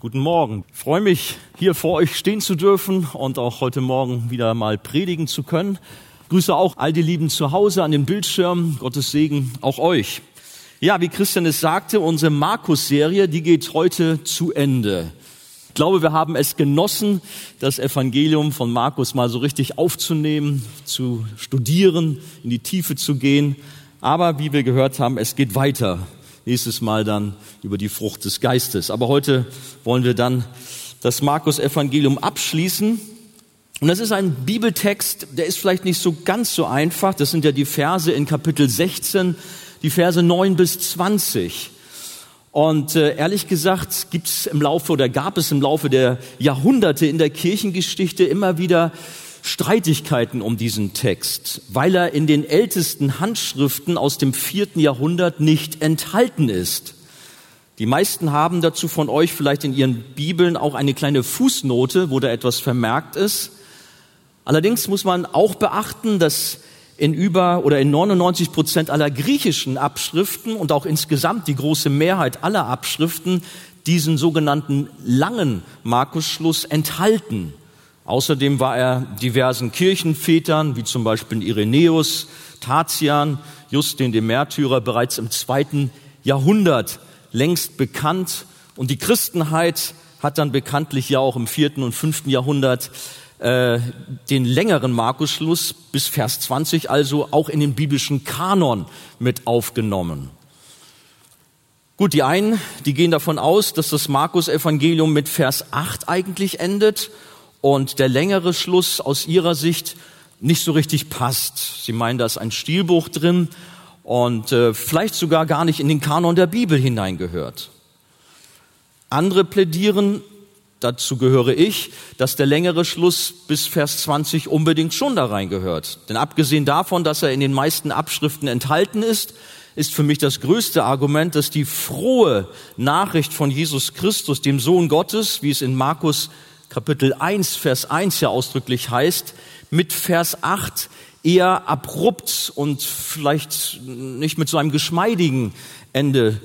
Guten Morgen. Ich freue mich, hier vor euch stehen zu dürfen und auch heute Morgen wieder mal predigen zu können. Grüße auch all die Lieben zu Hause an den Bildschirmen. Gottes Segen auch euch. Ja, wie Christian es sagte, unsere Markus-Serie, die geht heute zu Ende. Ich glaube, wir haben es genossen, das Evangelium von Markus mal so richtig aufzunehmen, zu studieren, in die Tiefe zu gehen. Aber wie wir gehört haben, es geht weiter nächstes Mal dann über die Frucht des Geistes. Aber heute wollen wir dann das Markus-Evangelium abschließen. Und das ist ein Bibeltext, der ist vielleicht nicht so ganz so einfach. Das sind ja die Verse in Kapitel 16, die Verse 9 bis 20. Und äh, ehrlich gesagt gibt es im Laufe oder gab es im Laufe der Jahrhunderte in der Kirchengeschichte immer wieder Streitigkeiten um diesen Text, weil er in den ältesten Handschriften aus dem vierten Jahrhundert nicht enthalten ist. Die meisten haben dazu von euch vielleicht in ihren Bibeln auch eine kleine Fußnote, wo da etwas vermerkt ist. Allerdings muss man auch beachten, dass in über oder in 99 Prozent aller griechischen Abschriften und auch insgesamt die große Mehrheit aller Abschriften diesen sogenannten langen Markusschluss enthalten. Außerdem war er diversen Kirchenvätern, wie zum Beispiel Irenäus, Tatian, Justin dem Märtyrer, bereits im zweiten Jahrhundert längst bekannt. Und die Christenheit hat dann bekanntlich ja auch im vierten und fünften Jahrhundert äh, den längeren Markusschluss bis Vers 20 also auch in den biblischen Kanon mit aufgenommen. Gut, die einen, die gehen davon aus, dass das Markus-Evangelium mit Vers 8 eigentlich endet und der längere Schluss aus ihrer Sicht nicht so richtig passt. Sie meinen, da ist ein Stilbuch drin und äh, vielleicht sogar gar nicht in den Kanon der Bibel hineingehört. Andere plädieren, dazu gehöre ich, dass der längere Schluss bis Vers 20 unbedingt schon da reingehört. Denn abgesehen davon, dass er in den meisten Abschriften enthalten ist, ist für mich das größte Argument, dass die frohe Nachricht von Jesus Christus, dem Sohn Gottes, wie es in Markus Kapitel 1, Vers 1 ja ausdrücklich heißt, mit Vers 8 eher abrupt und vielleicht nicht mit so einem geschmeidigen Ende,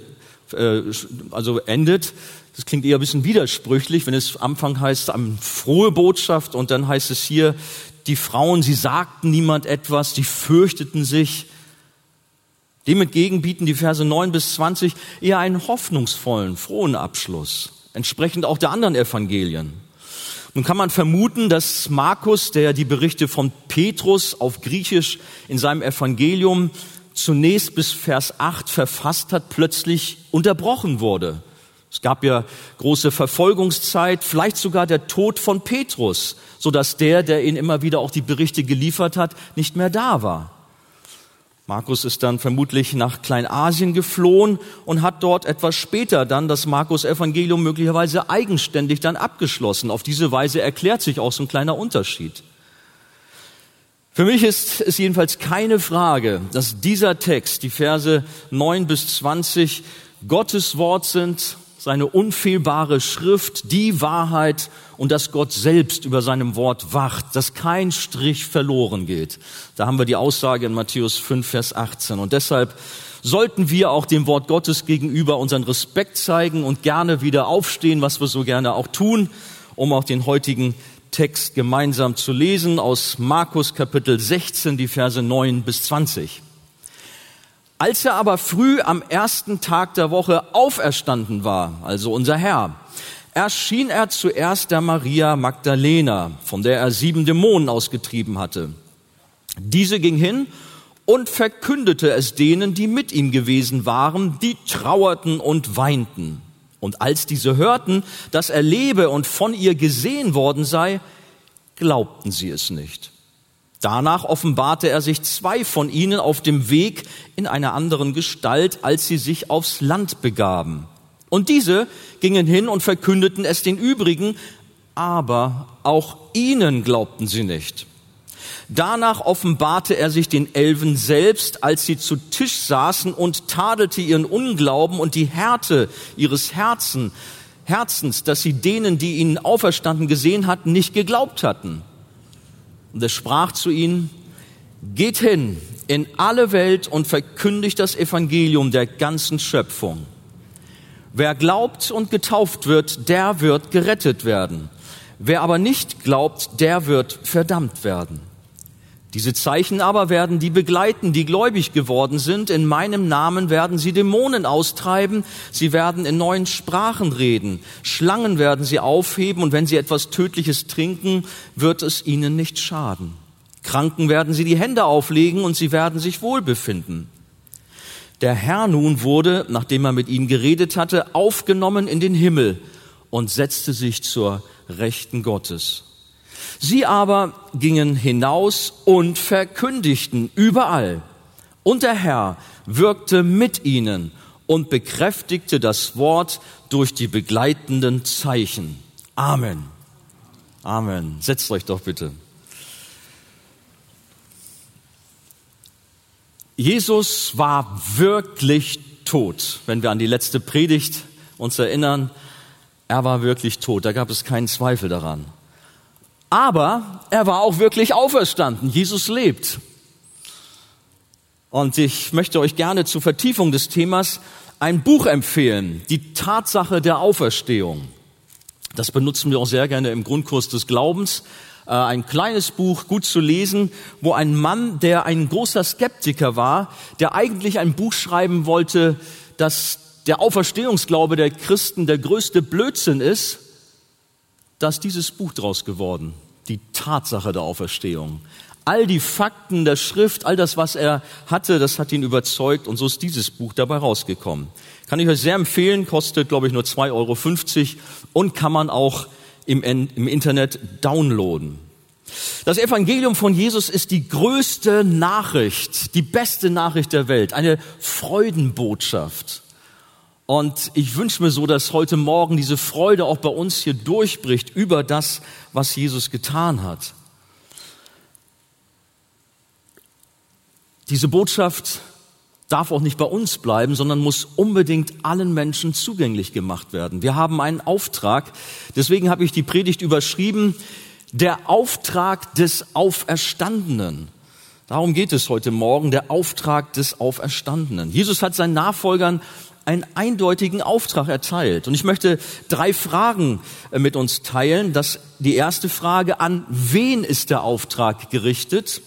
äh, also endet. Das klingt eher ein bisschen widersprüchlich, wenn es Anfang heißt, eine frohe Botschaft und dann heißt es hier, die Frauen, sie sagten niemand etwas, die fürchteten sich. Dem entgegen bieten die Verse 9 bis 20 eher einen hoffnungsvollen, frohen Abschluss, entsprechend auch der anderen Evangelien. Nun kann man vermuten, dass Markus, der die Berichte von Petrus auf Griechisch in seinem Evangelium zunächst bis Vers 8 verfasst hat, plötzlich unterbrochen wurde. Es gab ja große Verfolgungszeit, vielleicht sogar der Tod von Petrus, so dass der, der ihn immer wieder auch die Berichte geliefert hat, nicht mehr da war. Markus ist dann vermutlich nach Kleinasien geflohen und hat dort etwas später dann das Markus-Evangelium möglicherweise eigenständig dann abgeschlossen. Auf diese Weise erklärt sich auch so ein kleiner Unterschied. Für mich ist es jedenfalls keine Frage, dass dieser Text, die Verse 9 bis 20, Gottes Wort sind seine unfehlbare Schrift, die Wahrheit und dass Gott selbst über seinem Wort wacht, dass kein Strich verloren geht. Da haben wir die Aussage in Matthäus 5, Vers 18. Und deshalb sollten wir auch dem Wort Gottes gegenüber unseren Respekt zeigen und gerne wieder aufstehen, was wir so gerne auch tun, um auch den heutigen Text gemeinsam zu lesen aus Markus Kapitel 16, die Verse 9 bis 20. Als er aber früh am ersten Tag der Woche auferstanden war, also unser Herr, erschien er zuerst der Maria Magdalena, von der er sieben Dämonen ausgetrieben hatte. Diese ging hin und verkündete es denen, die mit ihm gewesen waren, die trauerten und weinten. Und als diese hörten, dass er lebe und von ihr gesehen worden sei, glaubten sie es nicht. Danach offenbarte er sich zwei von ihnen auf dem Weg in einer anderen Gestalt, als sie sich aufs Land begaben. Und diese gingen hin und verkündeten es den übrigen, aber auch ihnen glaubten sie nicht. Danach offenbarte er sich den Elfen selbst, als sie zu Tisch saßen und tadelte ihren Unglauben und die Härte ihres Herzen, Herzens, dass sie denen, die ihn auferstanden gesehen hatten, nicht geglaubt hatten. Und er sprach zu ihnen, geht hin in alle Welt und verkündigt das Evangelium der ganzen Schöpfung. Wer glaubt und getauft wird, der wird gerettet werden. Wer aber nicht glaubt, der wird verdammt werden. Diese Zeichen aber werden die begleiten, die gläubig geworden sind. In meinem Namen werden sie Dämonen austreiben. Sie werden in neuen Sprachen reden. Schlangen werden sie aufheben und wenn sie etwas Tödliches trinken, wird es ihnen nicht schaden. Kranken werden sie die Hände auflegen und sie werden sich wohlbefinden. Der Herr nun wurde, nachdem er mit ihnen geredet hatte, aufgenommen in den Himmel und setzte sich zur Rechten Gottes. Sie aber gingen hinaus und verkündigten überall. Und der Herr wirkte mit ihnen und bekräftigte das Wort durch die begleitenden Zeichen. Amen. Amen. Setzt euch doch bitte. Jesus war wirklich tot. Wenn wir an die letzte Predigt uns erinnern, er war wirklich tot. Da gab es keinen Zweifel daran. Aber er war auch wirklich auferstanden. Jesus lebt. Und ich möchte euch gerne zur Vertiefung des Themas ein Buch empfehlen, die Tatsache der Auferstehung. Das benutzen wir auch sehr gerne im Grundkurs des Glaubens. Äh, ein kleines Buch, gut zu lesen, wo ein Mann, der ein großer Skeptiker war, der eigentlich ein Buch schreiben wollte, dass der Auferstehungsglaube der Christen der größte Blödsinn ist, da ist dieses Buch draus geworden, die Tatsache der Auferstehung. All die Fakten der Schrift, all das, was er hatte, das hat ihn überzeugt und so ist dieses Buch dabei rausgekommen. Kann ich euch sehr empfehlen, kostet, glaube ich, nur 2,50 Euro und kann man auch im, im Internet downloaden. Das Evangelium von Jesus ist die größte Nachricht, die beste Nachricht der Welt, eine Freudenbotschaft. Und ich wünsche mir so, dass heute Morgen diese Freude auch bei uns hier durchbricht über das, was Jesus getan hat. Diese Botschaft darf auch nicht bei uns bleiben, sondern muss unbedingt allen Menschen zugänglich gemacht werden. Wir haben einen Auftrag. Deswegen habe ich die Predigt überschrieben, der Auftrag des Auferstandenen. Darum geht es heute Morgen, der Auftrag des Auferstandenen. Jesus hat seinen Nachfolgern einen eindeutigen Auftrag erteilt. Und ich möchte drei Fragen äh, mit uns teilen. Das, die erste Frage, an wen ist der Auftrag gerichtet?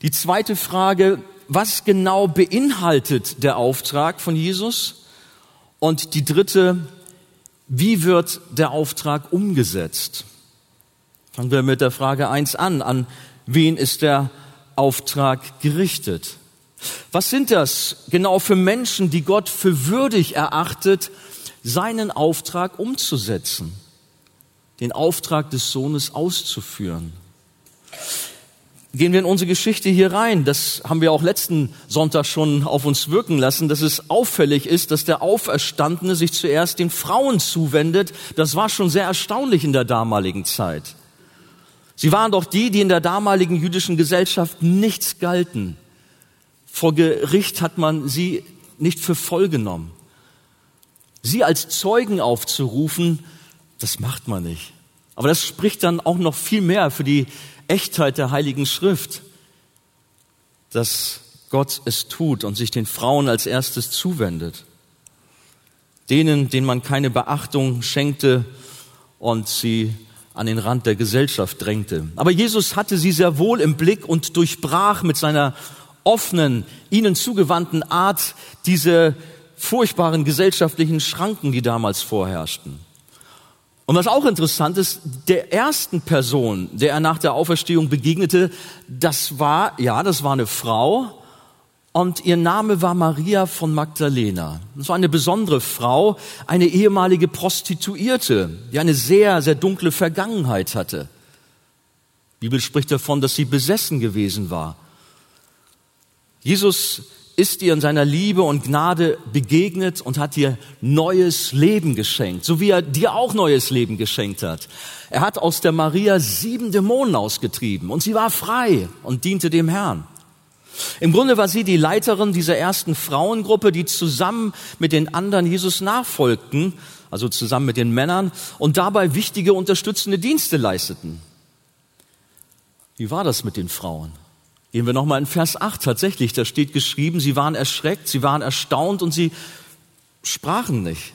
Die zweite Frage, was genau beinhaltet der Auftrag von Jesus? Und die dritte, wie wird der Auftrag umgesetzt? Fangen wir mit der Frage eins an. An wen ist der Auftrag gerichtet? Was sind das genau für Menschen, die Gott für würdig erachtet, seinen Auftrag umzusetzen, den Auftrag des Sohnes auszuführen? Gehen wir in unsere Geschichte hier rein. Das haben wir auch letzten Sonntag schon auf uns wirken lassen, dass es auffällig ist, dass der Auferstandene sich zuerst den Frauen zuwendet. Das war schon sehr erstaunlich in der damaligen Zeit. Sie waren doch die, die in der damaligen jüdischen Gesellschaft nichts galten. Vor Gericht hat man sie nicht für voll genommen. Sie als Zeugen aufzurufen, das macht man nicht. Aber das spricht dann auch noch viel mehr für die Echtheit der Heiligen Schrift, dass Gott es tut und sich den Frauen als erstes zuwendet. Denen, denen man keine Beachtung schenkte und sie an den Rand der Gesellschaft drängte. Aber Jesus hatte sie sehr wohl im Blick und durchbrach mit seiner offenen, ihnen zugewandten Art diese furchtbaren gesellschaftlichen Schranken, die damals vorherrschten. Und was auch interessant ist, der ersten Person, der er nach der Auferstehung begegnete, das war, ja, das war eine Frau und ihr Name war Maria von Magdalena. Das war eine besondere Frau, eine ehemalige Prostituierte, die eine sehr, sehr dunkle Vergangenheit hatte. Die Bibel spricht davon, dass sie besessen gewesen war. Jesus ist ihr in seiner Liebe und Gnade begegnet und hat ihr neues Leben geschenkt, so wie er dir auch neues Leben geschenkt hat. Er hat aus der Maria sieben Dämonen ausgetrieben und sie war frei und diente dem Herrn. Im Grunde war sie die Leiterin dieser ersten Frauengruppe, die zusammen mit den anderen Jesus nachfolgten, also zusammen mit den Männern und dabei wichtige unterstützende Dienste leisteten. Wie war das mit den Frauen? Gehen wir nochmal in Vers 8. Tatsächlich, da steht geschrieben, sie waren erschreckt, sie waren erstaunt und sie sprachen nicht.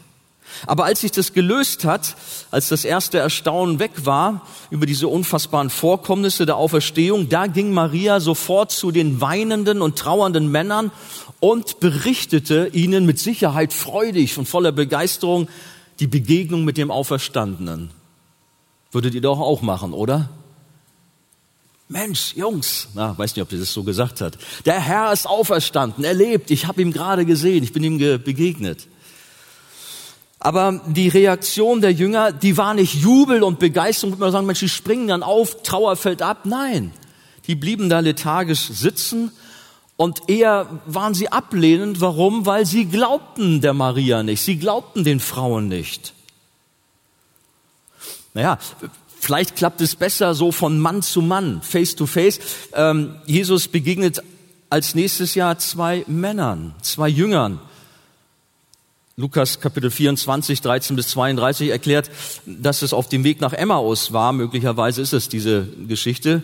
Aber als sich das gelöst hat, als das erste Erstaunen weg war über diese unfassbaren Vorkommnisse der Auferstehung, da ging Maria sofort zu den weinenden und trauernden Männern und berichtete ihnen mit Sicherheit freudig und voller Begeisterung die Begegnung mit dem Auferstandenen. Würdet ihr doch auch machen, oder? Mensch, Jungs, na, weiß nicht, ob ihr das so gesagt hat. Der Herr ist auferstanden, er lebt, ich habe ihn gerade gesehen, ich bin ihm begegnet. Aber die Reaktion der Jünger, die war nicht Jubel und Begeisterung, würde man sagen, Mensch, die springen dann auf, Trauer fällt ab. Nein, die blieben da lethargisch sitzen und eher waren sie ablehnend. Warum? Weil sie glaubten der Maria nicht, sie glaubten den Frauen nicht. Naja, vielleicht klappt es besser so von Mann zu Mann, face to face. Ähm, Jesus begegnet als nächstes Jahr zwei Männern, zwei Jüngern. Lukas Kapitel 24, 13 bis 32 erklärt, dass es auf dem Weg nach Emmaus war. Möglicherweise ist es diese Geschichte.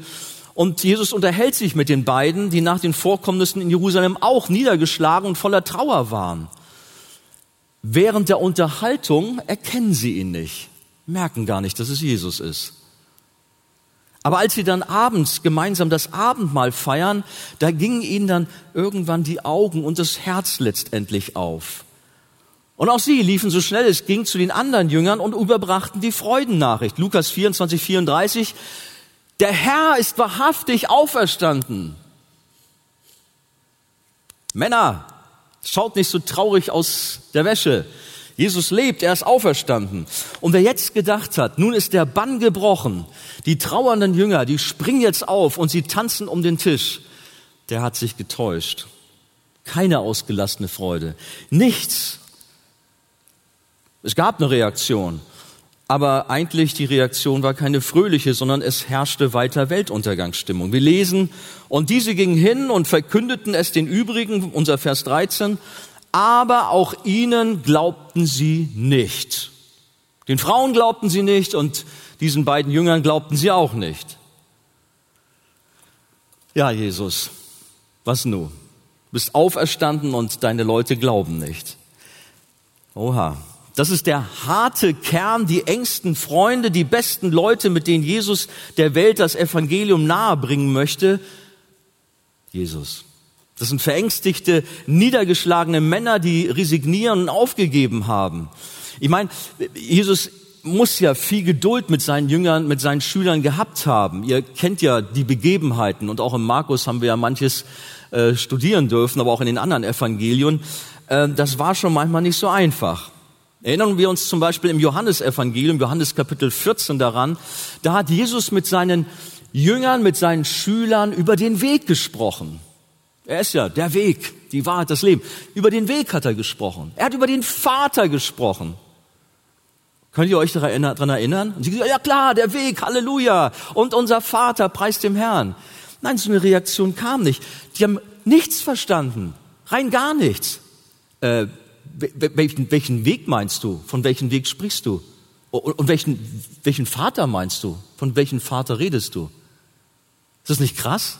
Und Jesus unterhält sich mit den beiden, die nach den Vorkommnissen in Jerusalem auch niedergeschlagen und voller Trauer waren. Während der Unterhaltung erkennen sie ihn nicht, merken gar nicht, dass es Jesus ist. Aber als sie dann abends gemeinsam das Abendmahl feiern, da gingen ihnen dann irgendwann die Augen und das Herz letztendlich auf. Und auch sie liefen so schnell es ging zu den anderen Jüngern und überbrachten die Freudennachricht. Lukas 24, 34. Der Herr ist wahrhaftig auferstanden. Männer, schaut nicht so traurig aus der Wäsche. Jesus lebt, er ist auferstanden. Und wer jetzt gedacht hat, nun ist der Bann gebrochen, die trauernden Jünger, die springen jetzt auf und sie tanzen um den Tisch, der hat sich getäuscht. Keine ausgelassene Freude. Nichts es gab eine Reaktion, aber eigentlich die Reaktion war keine fröhliche, sondern es herrschte weiter Weltuntergangsstimmung. Wir lesen, und diese gingen hin und verkündeten es den übrigen, unser Vers 13, aber auch ihnen glaubten sie nicht. Den Frauen glaubten sie nicht und diesen beiden Jüngern glaubten sie auch nicht. Ja, Jesus, was nu? Du bist auferstanden und deine Leute glauben nicht. Oha. Das ist der harte Kern, die engsten Freunde, die besten Leute, mit denen Jesus der Welt das Evangelium nahebringen möchte. Jesus. Das sind verängstigte, niedergeschlagene Männer, die resignieren und aufgegeben haben. Ich meine, Jesus muss ja viel Geduld mit seinen Jüngern, mit seinen Schülern gehabt haben. Ihr kennt ja die Begebenheiten und auch im Markus haben wir ja manches äh, studieren dürfen, aber auch in den anderen Evangelien. Äh, das war schon manchmal nicht so einfach. Erinnern wir uns zum Beispiel im Johannesevangelium, Johannes Kapitel 14 daran, da hat Jesus mit seinen Jüngern, mit seinen Schülern über den Weg gesprochen. Er ist ja der Weg, die Wahrheit, das Leben. Über den Weg hat er gesprochen. Er hat über den Vater gesprochen. Könnt ihr euch daran erinnern? Und sie gesagt, ja klar, der Weg, Halleluja. Und unser Vater preist dem Herrn. Nein, so eine Reaktion kam nicht. Die haben nichts verstanden. Rein gar nichts. Äh, welchen, welchen Weg meinst du? Von welchem Weg sprichst du? Und welchen, welchen Vater meinst du? Von welchem Vater redest du? Ist das nicht krass?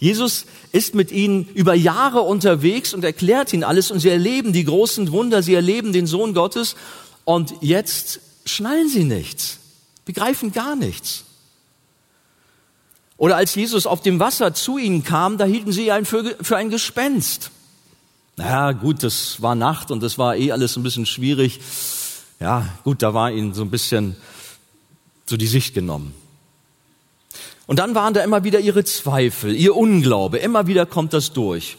Jesus ist mit ihnen über Jahre unterwegs und erklärt ihnen alles und sie erleben die großen Wunder, sie erleben den Sohn Gottes und jetzt schnallen sie nichts, begreifen gar nichts. Oder als Jesus auf dem Wasser zu ihnen kam, da hielten sie ihn für, für ein Gespenst. Naja, gut, das war Nacht und das war eh alles ein bisschen schwierig. Ja, gut, da war ihnen so ein bisschen so die Sicht genommen. Und dann waren da immer wieder ihre Zweifel, ihr Unglaube. Immer wieder kommt das durch.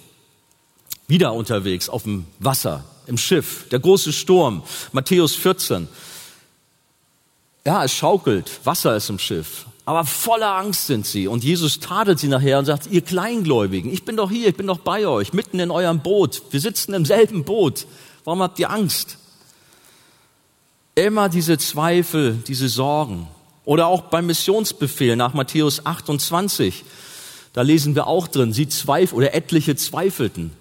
Wieder unterwegs auf dem Wasser, im Schiff, der große Sturm, Matthäus 14. Ja, es schaukelt, Wasser ist im Schiff aber voller Angst sind sie. Und Jesus tadelt sie nachher und sagt, ihr Kleingläubigen, ich bin doch hier, ich bin doch bei euch, mitten in eurem Boot. Wir sitzen im selben Boot. Warum habt ihr Angst? Immer diese Zweifel, diese Sorgen. Oder auch beim Missionsbefehl nach Matthäus 28. Da lesen wir auch drin, sie zweifeln oder etliche zweifelten.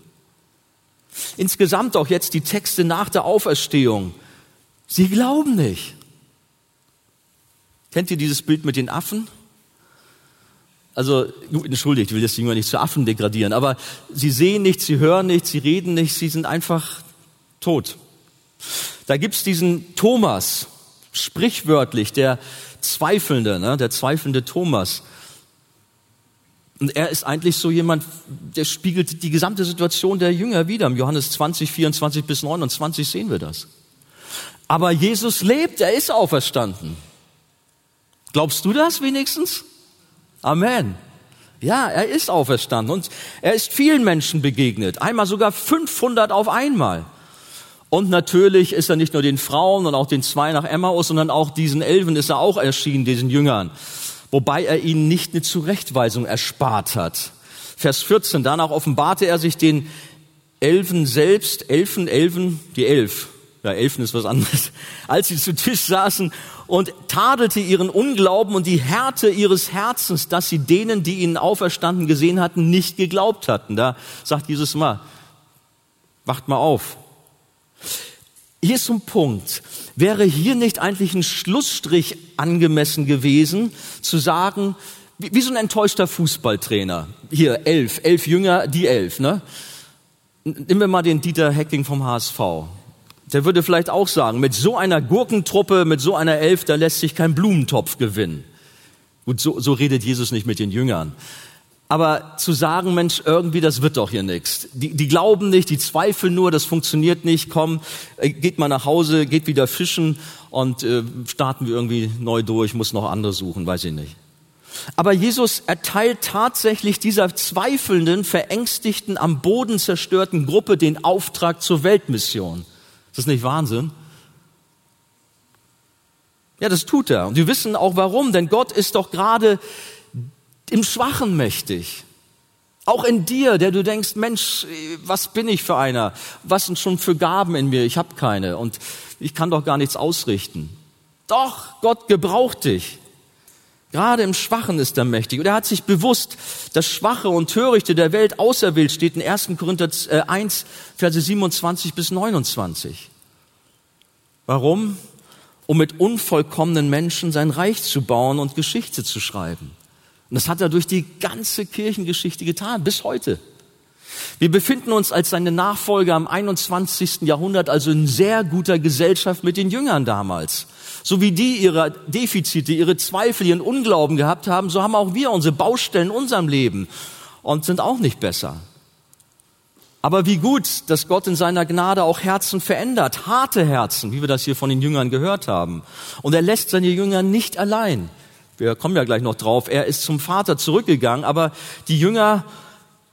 Insgesamt auch jetzt die Texte nach der Auferstehung. Sie glauben nicht. Kennt ihr dieses Bild mit den Affen? Also, entschuldigt, ich will das Jünger nicht zu Affen degradieren, aber sie sehen nichts, sie hören nichts, sie reden nichts, sie sind einfach tot. Da gibt's diesen Thomas, sprichwörtlich, der Zweifelnde, ne, der zweifelnde Thomas. Und er ist eigentlich so jemand, der spiegelt die gesamte Situation der Jünger wieder. Im Johannes 20, 24 bis 29 sehen wir das. Aber Jesus lebt, er ist auferstanden. Glaubst du das wenigstens? Amen. Ja, er ist auferstanden und er ist vielen Menschen begegnet. Einmal sogar 500 auf einmal. Und natürlich ist er nicht nur den Frauen und auch den zwei nach Emmaus, sondern auch diesen Elfen ist er auch erschienen, diesen Jüngern. Wobei er ihnen nicht eine Zurechtweisung erspart hat. Vers 14, danach offenbarte er sich den Elfen selbst, Elfen, Elfen, die Elf. Ja, Elfen ist was anderes. Als sie zu Tisch saßen und tadelte ihren Unglauben und die Härte ihres Herzens, dass sie denen, die ihnen auferstanden gesehen hatten, nicht geglaubt hatten. Da sagt Jesus mal, wacht mal auf. Hier ist ein Punkt. Wäre hier nicht eigentlich ein Schlussstrich angemessen gewesen, zu sagen, wie, wie so ein enttäuschter Fußballtrainer. Hier, elf, elf Jünger, die elf, ne? Nehmen wir mal den Dieter Hecking vom HSV. Der würde vielleicht auch sagen, mit so einer Gurkentruppe, mit so einer Elf, da lässt sich kein Blumentopf gewinnen. Gut, so, so redet Jesus nicht mit den Jüngern. Aber zu sagen, Mensch, irgendwie, das wird doch hier nichts. Die, die glauben nicht, die zweifeln nur, das funktioniert nicht, komm, äh, geht mal nach Hause, geht wieder fischen und äh, starten wir irgendwie neu durch, muss noch andere suchen, weiß ich nicht. Aber Jesus erteilt tatsächlich dieser zweifelnden, verängstigten, am Boden zerstörten Gruppe den Auftrag zur Weltmission. Ist das nicht Wahnsinn? Ja, das tut er. Und wir wissen auch warum, denn Gott ist doch gerade im Schwachen mächtig. Auch in dir, der du denkst, Mensch, was bin ich für einer? Was sind schon für Gaben in mir? Ich habe keine und ich kann doch gar nichts ausrichten. Doch, Gott gebraucht dich. Gerade im Schwachen ist er mächtig. Und er hat sich bewusst das Schwache und Törichte der Welt auserwählt, steht in 1. Korinther 1, äh, Verse 27 bis 29. Warum? Um mit unvollkommenen Menschen sein Reich zu bauen und Geschichte zu schreiben. Und das hat er durch die ganze Kirchengeschichte getan, bis heute. Wir befinden uns als seine Nachfolger im 21. Jahrhundert also in sehr guter Gesellschaft mit den Jüngern damals. So wie die ihre Defizite, ihre Zweifel, ihren Unglauben gehabt haben, so haben auch wir unsere Baustellen in unserem Leben und sind auch nicht besser. Aber wie gut, dass Gott in seiner Gnade auch Herzen verändert, harte Herzen, wie wir das hier von den Jüngern gehört haben. Und er lässt seine Jünger nicht allein. Wir kommen ja gleich noch drauf. Er ist zum Vater zurückgegangen, aber die Jünger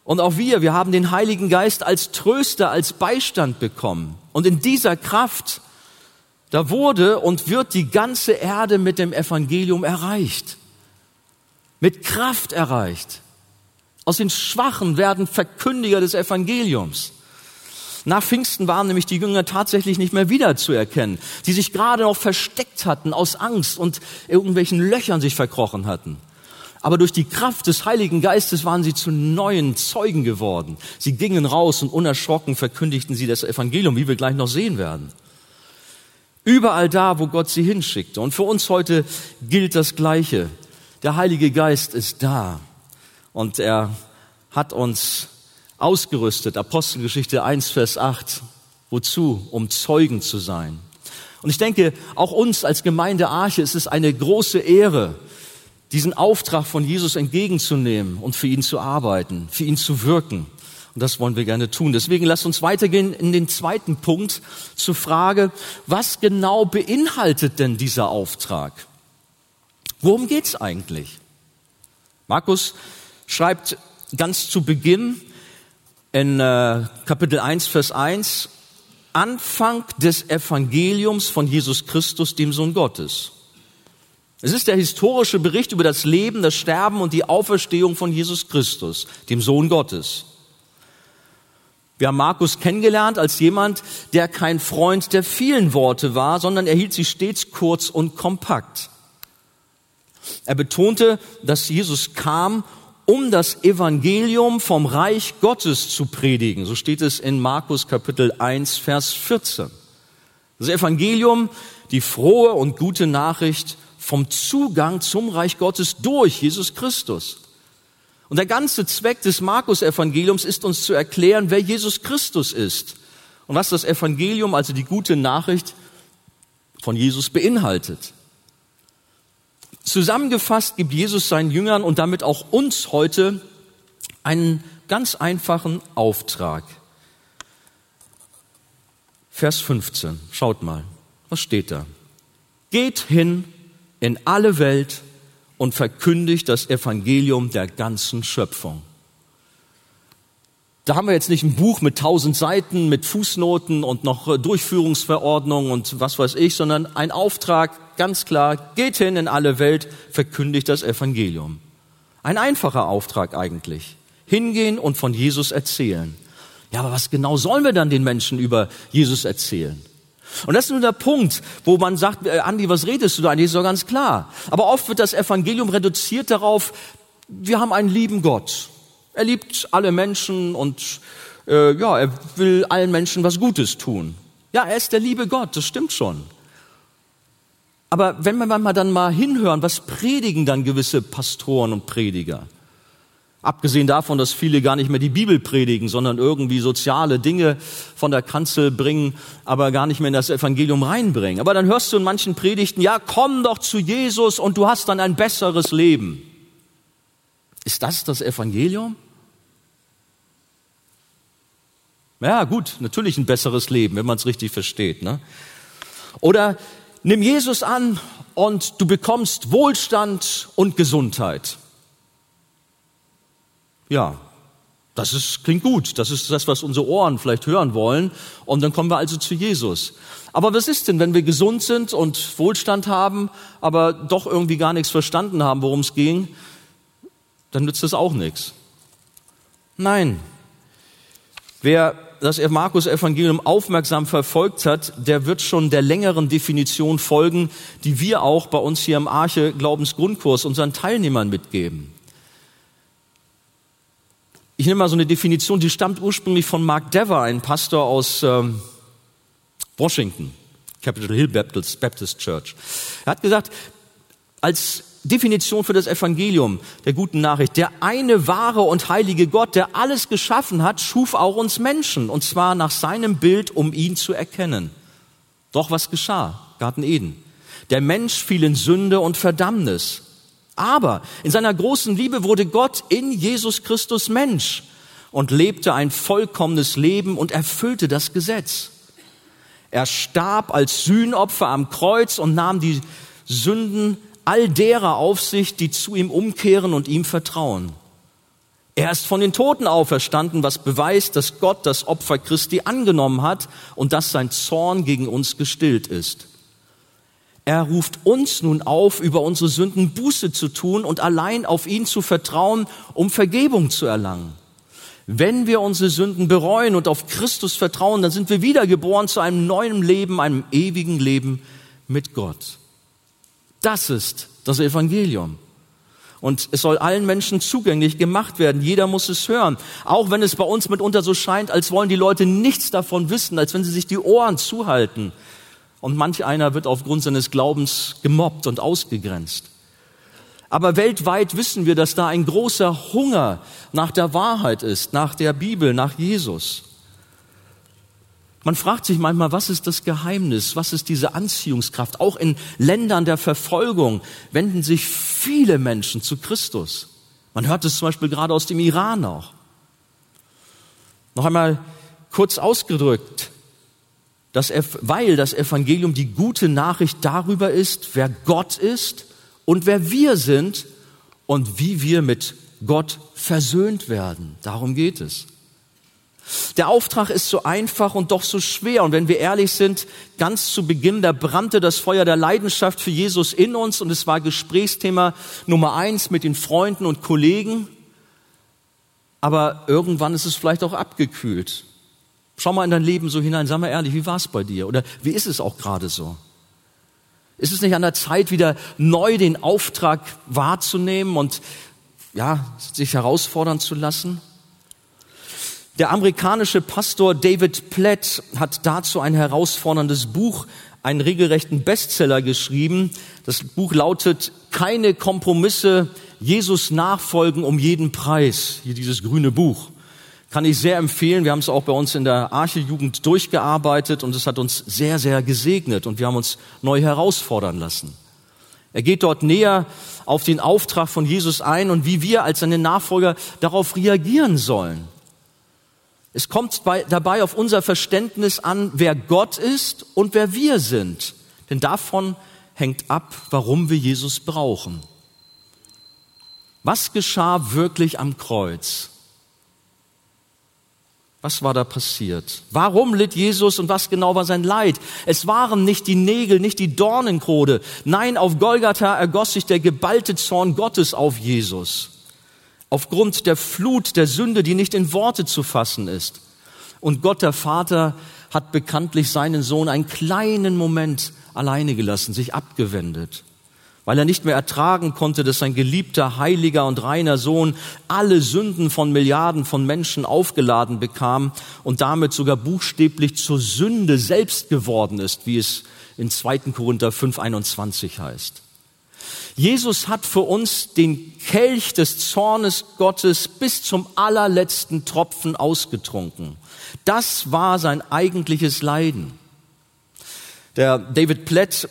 und auch wir, wir haben den Heiligen Geist als Tröster, als Beistand bekommen. Und in dieser Kraft da wurde und wird die ganze Erde mit dem Evangelium erreicht. Mit Kraft erreicht. Aus den Schwachen werden Verkündiger des Evangeliums. Nach Pfingsten waren nämlich die Jünger tatsächlich nicht mehr wiederzuerkennen, die sich gerade noch versteckt hatten aus Angst und irgendwelchen Löchern sich verkrochen hatten. Aber durch die Kraft des Heiligen Geistes waren sie zu neuen Zeugen geworden. Sie gingen raus und unerschrocken verkündigten sie das Evangelium, wie wir gleich noch sehen werden. Überall da, wo Gott sie hinschickte. Und für uns heute gilt das Gleiche. Der Heilige Geist ist da und er hat uns ausgerüstet. Apostelgeschichte 1, Vers 8. Wozu? Um Zeugen zu sein. Und ich denke, auch uns als Gemeinde Arche ist es eine große Ehre, diesen Auftrag von Jesus entgegenzunehmen und für ihn zu arbeiten, für ihn zu wirken. Und das wollen wir gerne tun. Deswegen lasst uns weitergehen in den zweiten Punkt zur Frage, was genau beinhaltet denn dieser Auftrag? Worum geht's eigentlich? Markus schreibt ganz zu Beginn in äh, Kapitel 1, Vers 1, Anfang des Evangeliums von Jesus Christus, dem Sohn Gottes. Es ist der historische Bericht über das Leben, das Sterben und die Auferstehung von Jesus Christus, dem Sohn Gottes. Wir haben Markus kennengelernt als jemand, der kein Freund der vielen Worte war, sondern er hielt sie stets kurz und kompakt. Er betonte, dass Jesus kam, um das Evangelium vom Reich Gottes zu predigen. So steht es in Markus Kapitel 1, Vers 14. Das Evangelium, die frohe und gute Nachricht vom Zugang zum Reich Gottes durch Jesus Christus. Und der ganze Zweck des Markus-Evangeliums ist uns zu erklären, wer Jesus Christus ist und was das Evangelium, also die gute Nachricht von Jesus beinhaltet. Zusammengefasst gibt Jesus seinen Jüngern und damit auch uns heute einen ganz einfachen Auftrag. Vers 15, schaut mal, was steht da? Geht hin in alle Welt und verkündigt das Evangelium der ganzen Schöpfung. Da haben wir jetzt nicht ein Buch mit tausend Seiten, mit Fußnoten und noch äh, Durchführungsverordnungen und was weiß ich, sondern ein Auftrag, ganz klar, geht hin in alle Welt, verkündigt das Evangelium. Ein einfacher Auftrag eigentlich. Hingehen und von Jesus erzählen. Ja, aber was genau sollen wir dann den Menschen über Jesus erzählen? Und das ist nur der Punkt, wo man sagt, äh, Andi, was redest du da? Das ist doch ganz klar. Aber oft wird das Evangelium reduziert darauf, wir haben einen lieben Gott. Er liebt alle Menschen und äh, ja, er will allen Menschen was Gutes tun. Ja, er ist der liebe Gott, das stimmt schon. Aber wenn wir mal dann mal hinhören, was predigen dann gewisse Pastoren und Prediger? Abgesehen davon, dass viele gar nicht mehr die Bibel predigen, sondern irgendwie soziale Dinge von der Kanzel bringen, aber gar nicht mehr in das Evangelium reinbringen. Aber dann hörst du in manchen Predigten, ja, komm doch zu Jesus und du hast dann ein besseres Leben. Ist das das Evangelium? Ja, gut, natürlich ein besseres Leben, wenn man es richtig versteht. Ne? Oder nimm Jesus an und du bekommst Wohlstand und Gesundheit. Ja, das ist, klingt gut. Das ist das, was unsere Ohren vielleicht hören wollen. Und dann kommen wir also zu Jesus. Aber was ist denn, wenn wir gesund sind und Wohlstand haben, aber doch irgendwie gar nichts verstanden haben, worum es ging? Dann nützt das auch nichts. Nein. Wer das Markus-Evangelium aufmerksam verfolgt hat, der wird schon der längeren Definition folgen, die wir auch bei uns hier im Arche Glaubensgrundkurs unseren Teilnehmern mitgeben. Ich nehme mal so eine Definition, die stammt ursprünglich von Mark Dever, ein Pastor aus ähm, Washington, Capitol Hill Baptist, Baptist Church. Er hat gesagt, als Definition für das Evangelium der guten Nachricht. Der eine wahre und heilige Gott, der alles geschaffen hat, schuf auch uns Menschen, und zwar nach seinem Bild, um ihn zu erkennen. Doch was geschah? Garten Eden. Der Mensch fiel in Sünde und Verdammnis. Aber in seiner großen Liebe wurde Gott in Jesus Christus Mensch und lebte ein vollkommenes Leben und erfüllte das Gesetz. Er starb als Sühnopfer am Kreuz und nahm die Sünden all derer auf sich, die zu ihm umkehren und ihm vertrauen. Er ist von den Toten auferstanden, was beweist, dass Gott das Opfer Christi angenommen hat und dass sein Zorn gegen uns gestillt ist. Er ruft uns nun auf, über unsere Sünden Buße zu tun und allein auf ihn zu vertrauen, um Vergebung zu erlangen. Wenn wir unsere Sünden bereuen und auf Christus vertrauen, dann sind wir wiedergeboren zu einem neuen Leben, einem ewigen Leben mit Gott. Das ist das Evangelium. Und es soll allen Menschen zugänglich gemacht werden. Jeder muss es hören. Auch wenn es bei uns mitunter so scheint, als wollen die Leute nichts davon wissen, als wenn sie sich die Ohren zuhalten. Und manch einer wird aufgrund seines Glaubens gemobbt und ausgegrenzt. Aber weltweit wissen wir, dass da ein großer Hunger nach der Wahrheit ist, nach der Bibel, nach Jesus. Man fragt sich manchmal, was ist das Geheimnis? Was ist diese Anziehungskraft? Auch in Ländern der Verfolgung wenden sich viele Menschen zu Christus. Man hört es zum Beispiel gerade aus dem Iran auch. Noch einmal kurz ausgedrückt, dass, weil das Evangelium die gute Nachricht darüber ist, wer Gott ist und wer wir sind und wie wir mit Gott versöhnt werden. Darum geht es. Der Auftrag ist so einfach und doch so schwer. Und wenn wir ehrlich sind, ganz zu Beginn, da brannte das Feuer der Leidenschaft für Jesus in uns und es war Gesprächsthema Nummer eins mit den Freunden und Kollegen. Aber irgendwann ist es vielleicht auch abgekühlt. Schau mal in dein Leben so hinein, sag mal ehrlich, wie war es bei dir? Oder wie ist es auch gerade so? Ist es nicht an der Zeit, wieder neu den Auftrag wahrzunehmen und ja, sich herausfordern zu lassen? Der amerikanische Pastor David Platt hat dazu ein herausforderndes Buch, einen regelrechten Bestseller geschrieben. Das Buch lautet Keine Kompromisse, Jesus nachfolgen um jeden Preis. Hier dieses grüne Buch. Kann ich sehr empfehlen. Wir haben es auch bei uns in der Arche-Jugend durchgearbeitet und es hat uns sehr, sehr gesegnet und wir haben uns neu herausfordern lassen. Er geht dort näher auf den Auftrag von Jesus ein und wie wir als seine Nachfolger darauf reagieren sollen. Es kommt bei, dabei auf unser Verständnis an, wer Gott ist und wer wir sind. Denn davon hängt ab, warum wir Jesus brauchen. Was geschah wirklich am Kreuz? Was war da passiert? Warum litt Jesus und was genau war sein Leid? Es waren nicht die Nägel, nicht die Dornenkrone. Nein, auf Golgatha ergoss sich der geballte Zorn Gottes auf Jesus. Aufgrund der Flut der Sünde, die nicht in Worte zu fassen ist. Und Gott der Vater hat bekanntlich seinen Sohn einen kleinen Moment alleine gelassen, sich abgewendet weil er nicht mehr ertragen konnte, dass sein geliebter, heiliger und reiner Sohn alle Sünden von Milliarden von Menschen aufgeladen bekam und damit sogar buchstäblich zur Sünde selbst geworden ist, wie es in 2. Korinther 5.21 heißt. Jesus hat für uns den Kelch des Zornes Gottes bis zum allerletzten Tropfen ausgetrunken. Das war sein eigentliches Leiden. Der David Platt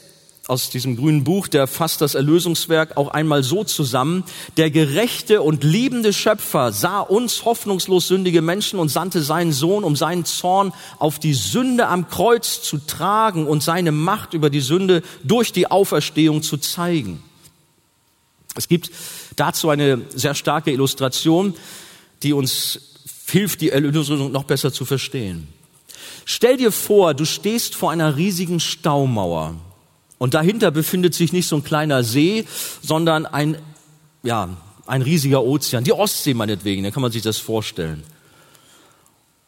aus diesem grünen Buch, der fasst das Erlösungswerk auch einmal so zusammen. Der gerechte und liebende Schöpfer sah uns hoffnungslos sündige Menschen und sandte seinen Sohn, um seinen Zorn auf die Sünde am Kreuz zu tragen und seine Macht über die Sünde durch die Auferstehung zu zeigen. Es gibt dazu eine sehr starke Illustration, die uns hilft, die Erlösung noch besser zu verstehen. Stell dir vor, du stehst vor einer riesigen Staumauer und dahinter befindet sich nicht so ein kleiner See, sondern ein, ja, ein riesiger Ozean. Die Ostsee meinetwegen, da kann man sich das vorstellen.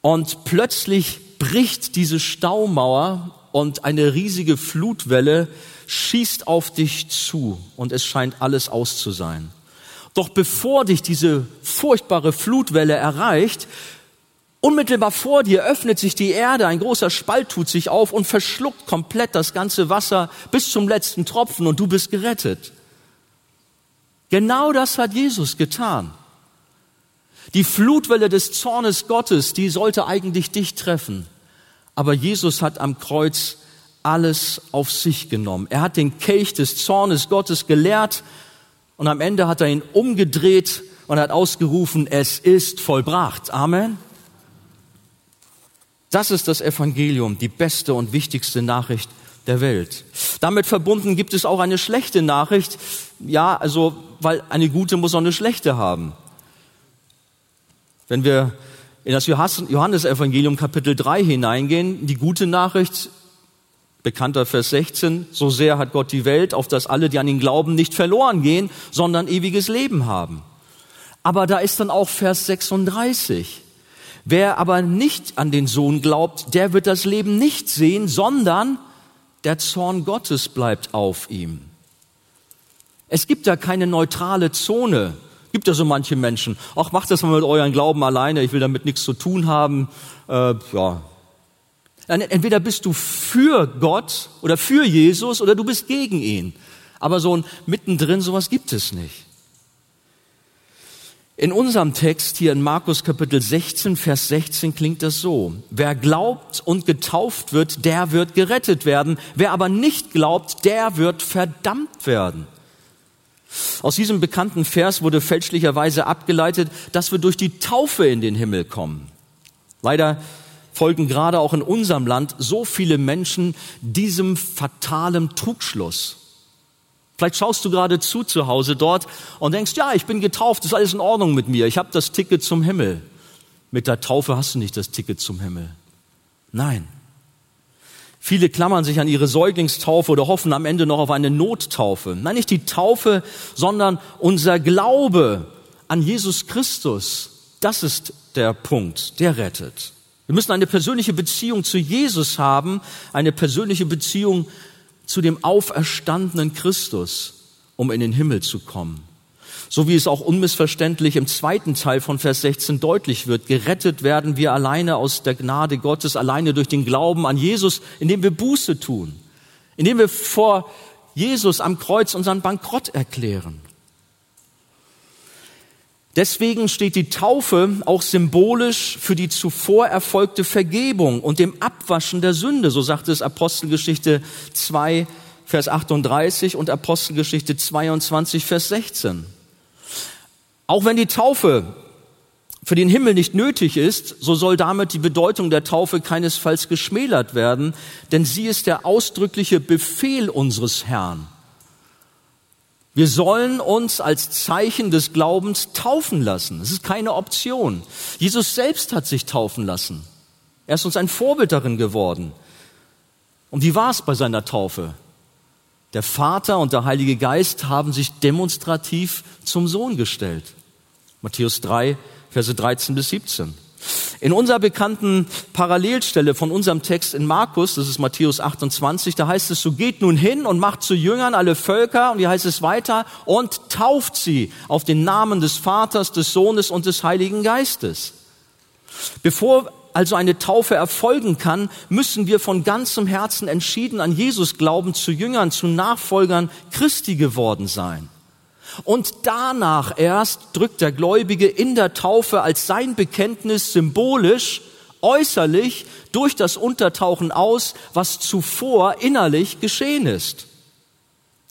Und plötzlich bricht diese Staumauer und eine riesige Flutwelle schießt auf dich zu und es scheint alles aus zu sein. Doch bevor dich diese furchtbare Flutwelle erreicht, Unmittelbar vor dir öffnet sich die Erde, ein großer Spalt tut sich auf und verschluckt komplett das ganze Wasser bis zum letzten Tropfen und du bist gerettet. Genau das hat Jesus getan. Die Flutwelle des Zornes Gottes, die sollte eigentlich dich treffen. Aber Jesus hat am Kreuz alles auf sich genommen. Er hat den Kelch des Zornes Gottes geleert und am Ende hat er ihn umgedreht und hat ausgerufen, es ist vollbracht. Amen. Das ist das Evangelium, die beste und wichtigste Nachricht der Welt. Damit verbunden gibt es auch eine schlechte Nachricht. Ja, also, weil eine gute muss auch eine schlechte haben. Wenn wir in das Johannesevangelium Kapitel 3 hineingehen, die gute Nachricht, bekannter Vers 16, so sehr hat Gott die Welt, auf dass alle, die an ihn glauben, nicht verloren gehen, sondern ewiges Leben haben. Aber da ist dann auch Vers 36. Wer aber nicht an den Sohn glaubt, der wird das Leben nicht sehen, sondern der Zorn Gottes bleibt auf ihm. Es gibt da keine neutrale Zone. Gibt ja so manche Menschen. Ach, macht das mal mit euren Glauben alleine. Ich will damit nichts zu tun haben. Äh, ja. Entweder bist du für Gott oder für Jesus oder du bist gegen ihn. Aber so ein mittendrin, sowas gibt es nicht. In unserem Text hier in Markus Kapitel 16, Vers 16 klingt das so. Wer glaubt und getauft wird, der wird gerettet werden. Wer aber nicht glaubt, der wird verdammt werden. Aus diesem bekannten Vers wurde fälschlicherweise abgeleitet, dass wir durch die Taufe in den Himmel kommen. Leider folgen gerade auch in unserem Land so viele Menschen diesem fatalen Trugschluss. Vielleicht schaust du gerade zu zu Hause dort und denkst, ja, ich bin getauft, ist alles in Ordnung mit mir, ich habe das Ticket zum Himmel. Mit der Taufe hast du nicht das Ticket zum Himmel. Nein. Viele klammern sich an ihre Säuglingstaufe oder hoffen am Ende noch auf eine Nottaufe. Nein, nicht die Taufe, sondern unser Glaube an Jesus Christus. Das ist der Punkt, der rettet. Wir müssen eine persönliche Beziehung zu Jesus haben, eine persönliche Beziehung zu dem auferstandenen Christus, um in den Himmel zu kommen. So wie es auch unmissverständlich im zweiten Teil von Vers 16 deutlich wird, gerettet werden wir alleine aus der Gnade Gottes, alleine durch den Glauben an Jesus, indem wir Buße tun, indem wir vor Jesus am Kreuz unseren Bankrott erklären. Deswegen steht die Taufe auch symbolisch für die zuvor erfolgte Vergebung und dem Abwaschen der Sünde, so sagt es Apostelgeschichte 2, Vers 38 und Apostelgeschichte 22, Vers 16. Auch wenn die Taufe für den Himmel nicht nötig ist, so soll damit die Bedeutung der Taufe keinesfalls geschmälert werden, denn sie ist der ausdrückliche Befehl unseres Herrn. Wir sollen uns als Zeichen des Glaubens taufen lassen. Es ist keine Option. Jesus selbst hat sich taufen lassen. Er ist uns ein Vorbild darin geworden. Und wie war es bei seiner Taufe? Der Vater und der Heilige Geist haben sich demonstrativ zum Sohn gestellt. Matthäus 3, Verse 13 bis 17. In unserer bekannten Parallelstelle von unserem Text in Markus, das ist Matthäus 28, da heißt es, so geht nun hin und macht zu Jüngern alle Völker, und hier heißt es weiter, und tauft sie auf den Namen des Vaters, des Sohnes und des Heiligen Geistes. Bevor also eine Taufe erfolgen kann, müssen wir von ganzem Herzen entschieden an Jesus glauben, zu Jüngern, zu Nachfolgern Christi geworden sein. Und danach erst drückt der Gläubige in der Taufe als sein Bekenntnis symbolisch, äußerlich durch das Untertauchen aus, was zuvor innerlich geschehen ist.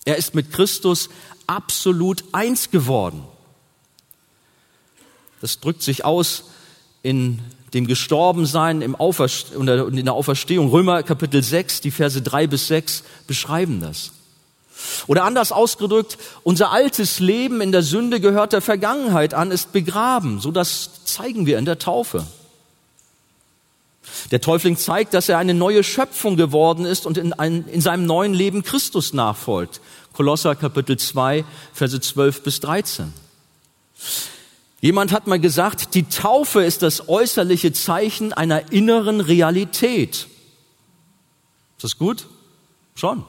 Er ist mit Christus absolut eins geworden. Das drückt sich aus in dem Gestorbensein Auferst in der Auferstehung. Römer Kapitel 6, die Verse 3 bis 6 beschreiben das. Oder anders ausgedrückt, unser altes Leben in der Sünde gehört der Vergangenheit an, ist begraben. So das zeigen wir in der Taufe. Der Täufling zeigt, dass er eine neue Schöpfung geworden ist und in, ein, in seinem neuen Leben Christus nachfolgt. Kolosser Kapitel 2, Verse 12 bis 13. Jemand hat mal gesagt, die Taufe ist das äußerliche Zeichen einer inneren Realität. Ist das gut? Schon.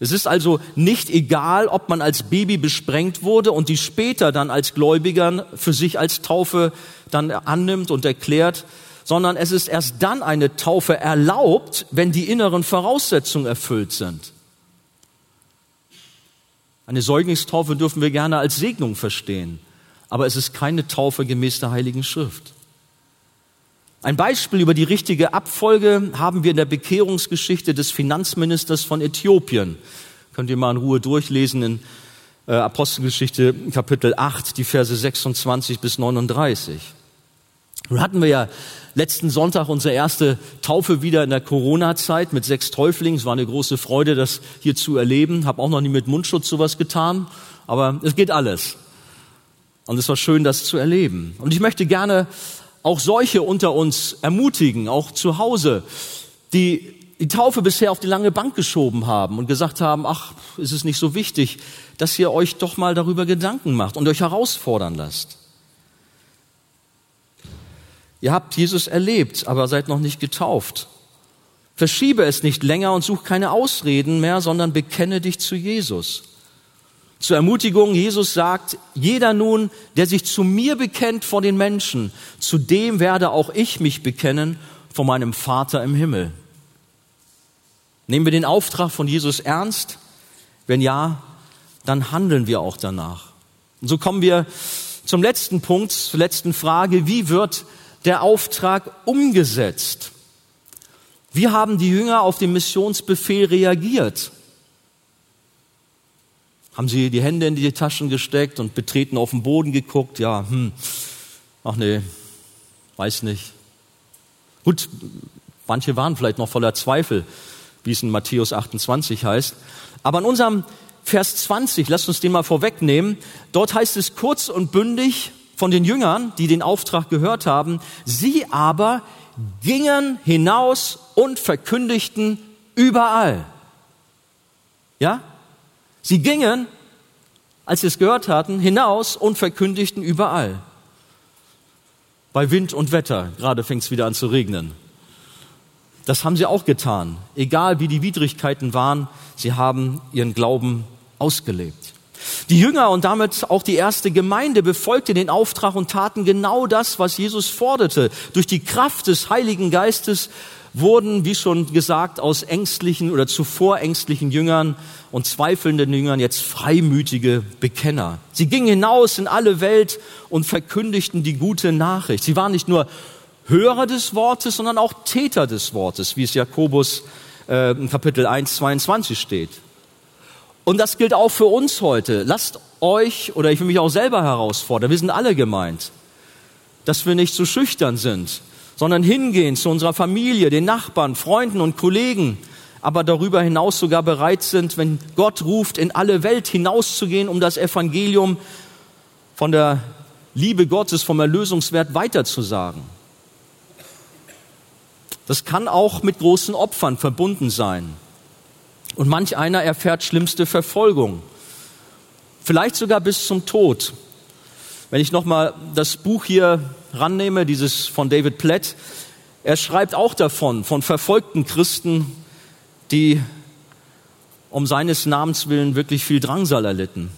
Es ist also nicht egal, ob man als Baby besprengt wurde und die später dann als Gläubigern für sich als Taufe dann annimmt und erklärt, sondern es ist erst dann eine Taufe erlaubt, wenn die inneren Voraussetzungen erfüllt sind. Eine Säuglingstaufe dürfen wir gerne als Segnung verstehen, aber es ist keine Taufe gemäß der Heiligen Schrift. Ein Beispiel über die richtige Abfolge haben wir in der Bekehrungsgeschichte des Finanzministers von Äthiopien. Könnt ihr mal in Ruhe durchlesen in äh, Apostelgeschichte Kapitel 8, die Verse 26 bis 39. Nun hatten wir ja letzten Sonntag unsere erste Taufe wieder in der Corona-Zeit mit sechs Täuflingen. Es war eine große Freude, das hier zu erleben. Hab auch noch nie mit Mundschutz sowas getan, aber es geht alles. Und es war schön, das zu erleben. Und ich möchte gerne auch solche unter uns ermutigen, auch zu Hause, die die Taufe bisher auf die lange Bank geschoben haben und gesagt haben, ach, ist es nicht so wichtig, dass ihr euch doch mal darüber Gedanken macht und euch herausfordern lasst. Ihr habt Jesus erlebt, aber seid noch nicht getauft. Verschiebe es nicht länger und such keine Ausreden mehr, sondern bekenne dich zu Jesus. Zur Ermutigung, Jesus sagt, jeder nun, der sich zu mir bekennt vor den Menschen, zu dem werde auch ich mich bekennen vor meinem Vater im Himmel. Nehmen wir den Auftrag von Jesus ernst? Wenn ja, dann handeln wir auch danach. Und so kommen wir zum letzten Punkt, zur letzten Frage. Wie wird der Auftrag umgesetzt? Wie haben die Jünger auf den Missionsbefehl reagiert? Haben sie die Hände in die Taschen gesteckt und betreten auf den Boden geguckt. Ja, hm, ach nee, weiß nicht. Gut, manche waren vielleicht noch voller Zweifel, wie es in Matthäus 28 heißt. Aber in unserem Vers 20, lasst uns den mal vorwegnehmen, dort heißt es kurz und bündig von den Jüngern, die den Auftrag gehört haben, sie aber gingen hinaus und verkündigten überall. Ja? Sie gingen, als sie es gehört hatten, hinaus und verkündigten überall. Bei Wind und Wetter, gerade fängt es wieder an zu regnen. Das haben sie auch getan. Egal wie die Widrigkeiten waren, sie haben ihren Glauben ausgelebt. Die Jünger und damit auch die erste Gemeinde befolgte den Auftrag und taten genau das, was Jesus forderte. Durch die Kraft des Heiligen Geistes wurden, wie schon gesagt, aus ängstlichen oder zuvor ängstlichen Jüngern und zweifelnden Jüngern jetzt freimütige Bekenner. Sie gingen hinaus in alle Welt und verkündigten die gute Nachricht. Sie waren nicht nur Hörer des Wortes, sondern auch Täter des Wortes, wie es Jakobus äh, in Kapitel 1, 22 steht. Und das gilt auch für uns heute. Lasst euch, oder ich will mich auch selber herausfordern, wir sind alle gemeint, dass wir nicht zu so schüchtern sind, sondern hingehen zu unserer Familie, den Nachbarn, Freunden und Kollegen, aber darüber hinaus sogar bereit sind, wenn Gott ruft, in alle Welt hinauszugehen, um das Evangelium von der Liebe Gottes, vom Erlösungswert weiterzusagen. Das kann auch mit großen Opfern verbunden sein. Und manch einer erfährt schlimmste Verfolgung. Vielleicht sogar bis zum Tod. Wenn ich nochmal das Buch hier rannehme, dieses von David Platt, er schreibt auch davon, von verfolgten Christen, die um seines Namens willen wirklich viel Drangsal erlitten.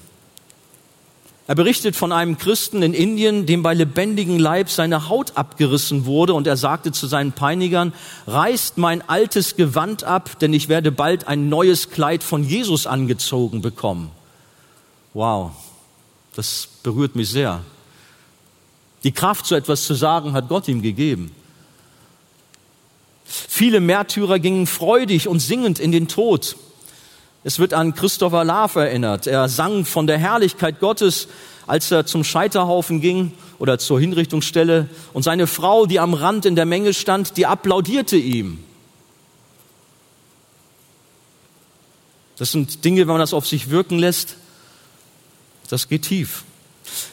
Er berichtet von einem Christen in Indien, dem bei lebendigem Leib seine Haut abgerissen wurde und er sagte zu seinen Peinigern, reißt mein altes Gewand ab, denn ich werde bald ein neues Kleid von Jesus angezogen bekommen. Wow, das berührt mich sehr. Die Kraft, so etwas zu sagen, hat Gott ihm gegeben. Viele Märtyrer gingen freudig und singend in den Tod. Es wird an Christopher Laaf erinnert. Er sang von der Herrlichkeit Gottes, als er zum Scheiterhaufen ging oder zur Hinrichtungsstelle. Und seine Frau, die am Rand in der Menge stand, die applaudierte ihm. Das sind Dinge, wenn man das auf sich wirken lässt, das geht tief.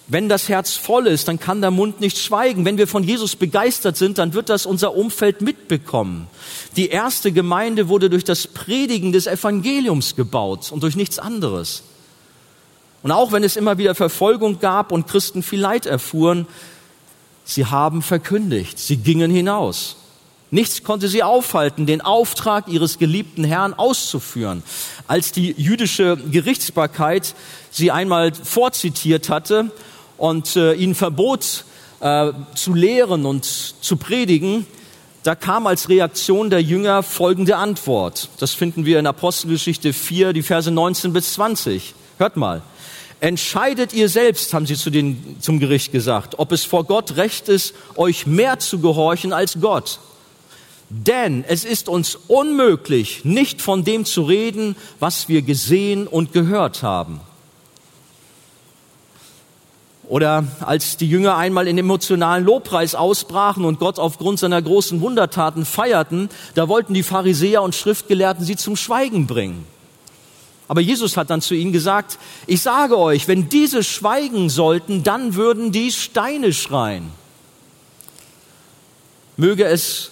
Wenn das Herz voll ist, dann kann der Mund nicht schweigen. Wenn wir von Jesus begeistert sind, dann wird das unser Umfeld mitbekommen. Die erste Gemeinde wurde durch das Predigen des Evangeliums gebaut und durch nichts anderes. Und auch wenn es immer wieder Verfolgung gab und Christen viel Leid erfuhren, sie haben verkündigt, sie gingen hinaus. Nichts konnte sie aufhalten, den Auftrag ihres geliebten Herrn auszuführen. Als die jüdische Gerichtsbarkeit sie einmal vorzitiert hatte und äh, ihnen verbot äh, zu lehren und zu predigen, da kam als Reaktion der Jünger folgende Antwort. Das finden wir in Apostelgeschichte 4, die Verse 19 bis 20. Hört mal. Entscheidet ihr selbst, haben sie zu den, zum Gericht gesagt, ob es vor Gott recht ist, euch mehr zu gehorchen als Gott. Denn es ist uns unmöglich, nicht von dem zu reden, was wir gesehen und gehört haben. Oder als die Jünger einmal in emotionalen Lobpreis ausbrachen und Gott aufgrund seiner großen Wundertaten feierten, da wollten die Pharisäer und Schriftgelehrten sie zum Schweigen bringen. Aber Jesus hat dann zu ihnen gesagt, ich sage euch, wenn diese schweigen sollten, dann würden die Steine schreien. Möge es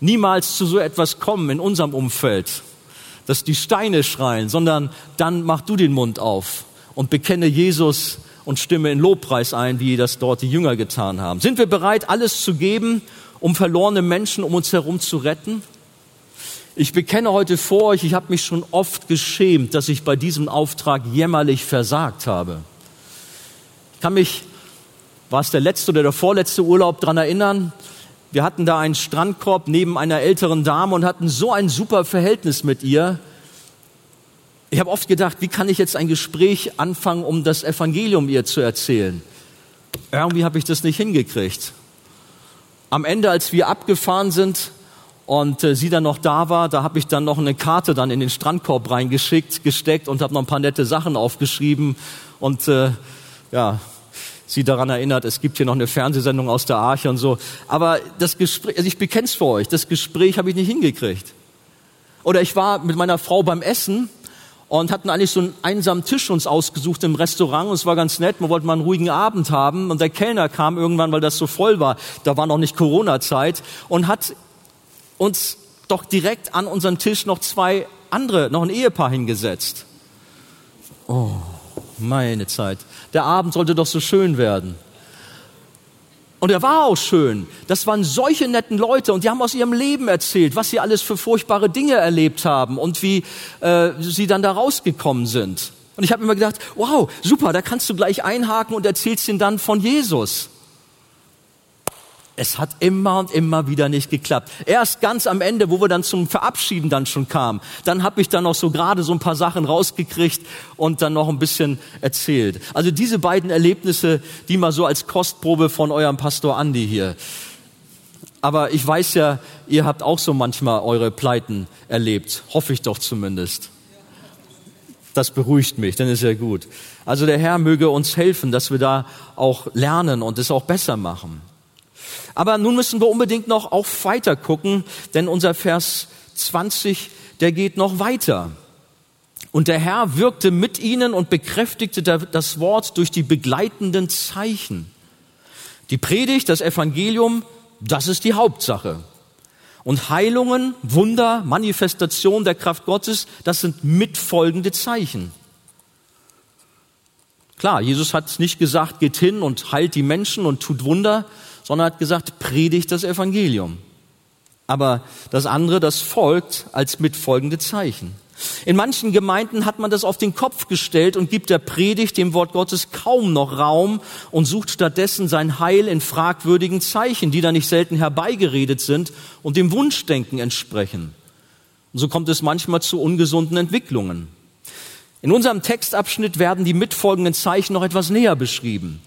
niemals zu so etwas kommen in unserem Umfeld, dass die Steine schreien, sondern dann mach du den Mund auf und bekenne Jesus und stimme in Lobpreis ein, wie das dort die Jünger getan haben. Sind wir bereit, alles zu geben, um verlorene Menschen um uns herum zu retten? Ich bekenne heute vor euch, ich habe mich schon oft geschämt, dass ich bei diesem Auftrag jämmerlich versagt habe. Ich kann mich, war es der letzte oder der vorletzte Urlaub, daran erinnern, wir hatten da einen Strandkorb neben einer älteren Dame und hatten so ein super Verhältnis mit ihr. Ich habe oft gedacht, wie kann ich jetzt ein Gespräch anfangen, um das Evangelium ihr zu erzählen? Irgendwie habe ich das nicht hingekriegt. Am Ende, als wir abgefahren sind und äh, sie dann noch da war, da habe ich dann noch eine Karte dann in den Strandkorb reingeschickt, gesteckt und habe noch ein paar nette Sachen aufgeschrieben und äh, ja, sie daran erinnert, es gibt hier noch eine Fernsehsendung aus der Arche und so. Aber das Gespräch, also ich bekenne es für euch, das Gespräch habe ich nicht hingekriegt. Oder ich war mit meiner Frau beim Essen und hatten eigentlich so einen einsamen Tisch uns ausgesucht im Restaurant und es war ganz nett, wir wollten mal einen ruhigen Abend haben und der Kellner kam irgendwann, weil das so voll war, da war noch nicht Corona-Zeit und hat uns doch direkt an unseren Tisch noch zwei andere, noch ein Ehepaar hingesetzt. Oh, meine Zeit. Der Abend sollte doch so schön werden. Und er war auch schön. Das waren solche netten Leute und die haben aus ihrem Leben erzählt, was sie alles für furchtbare Dinge erlebt haben und wie äh, sie dann da rausgekommen sind. Und ich habe immer gedacht, wow, super, da kannst du gleich einhaken und erzählst ihnen dann von Jesus. Es hat immer und immer wieder nicht geklappt. Erst ganz am Ende, wo wir dann zum Verabschieden dann schon kamen, dann habe ich dann noch so gerade so ein paar Sachen rausgekriegt und dann noch ein bisschen erzählt. Also diese beiden Erlebnisse, die mal so als Kostprobe von eurem Pastor Andi hier. Aber ich weiß ja, ihr habt auch so manchmal eure Pleiten erlebt. Hoffe ich doch zumindest. Das beruhigt mich, dann ist ja gut. Also der Herr möge uns helfen, dass wir da auch lernen und es auch besser machen. Aber nun müssen wir unbedingt noch auch weiter gucken, denn unser Vers 20, der geht noch weiter. Und der Herr wirkte mit ihnen und bekräftigte das Wort durch die begleitenden Zeichen. Die Predigt, das Evangelium, das ist die Hauptsache. Und Heilungen, Wunder, Manifestation der Kraft Gottes, das sind mitfolgende Zeichen. Klar, Jesus hat nicht gesagt, geht hin und heilt die Menschen und tut Wunder, sondern hat gesagt, predigt das Evangelium. Aber das andere, das folgt als mitfolgende Zeichen. In manchen Gemeinden hat man das auf den Kopf gestellt und gibt der Predigt, dem Wort Gottes, kaum noch Raum und sucht stattdessen sein Heil in fragwürdigen Zeichen, die da nicht selten herbeigeredet sind und dem Wunschdenken entsprechen. Und so kommt es manchmal zu ungesunden Entwicklungen. In unserem Textabschnitt werden die mitfolgenden Zeichen noch etwas näher beschrieben.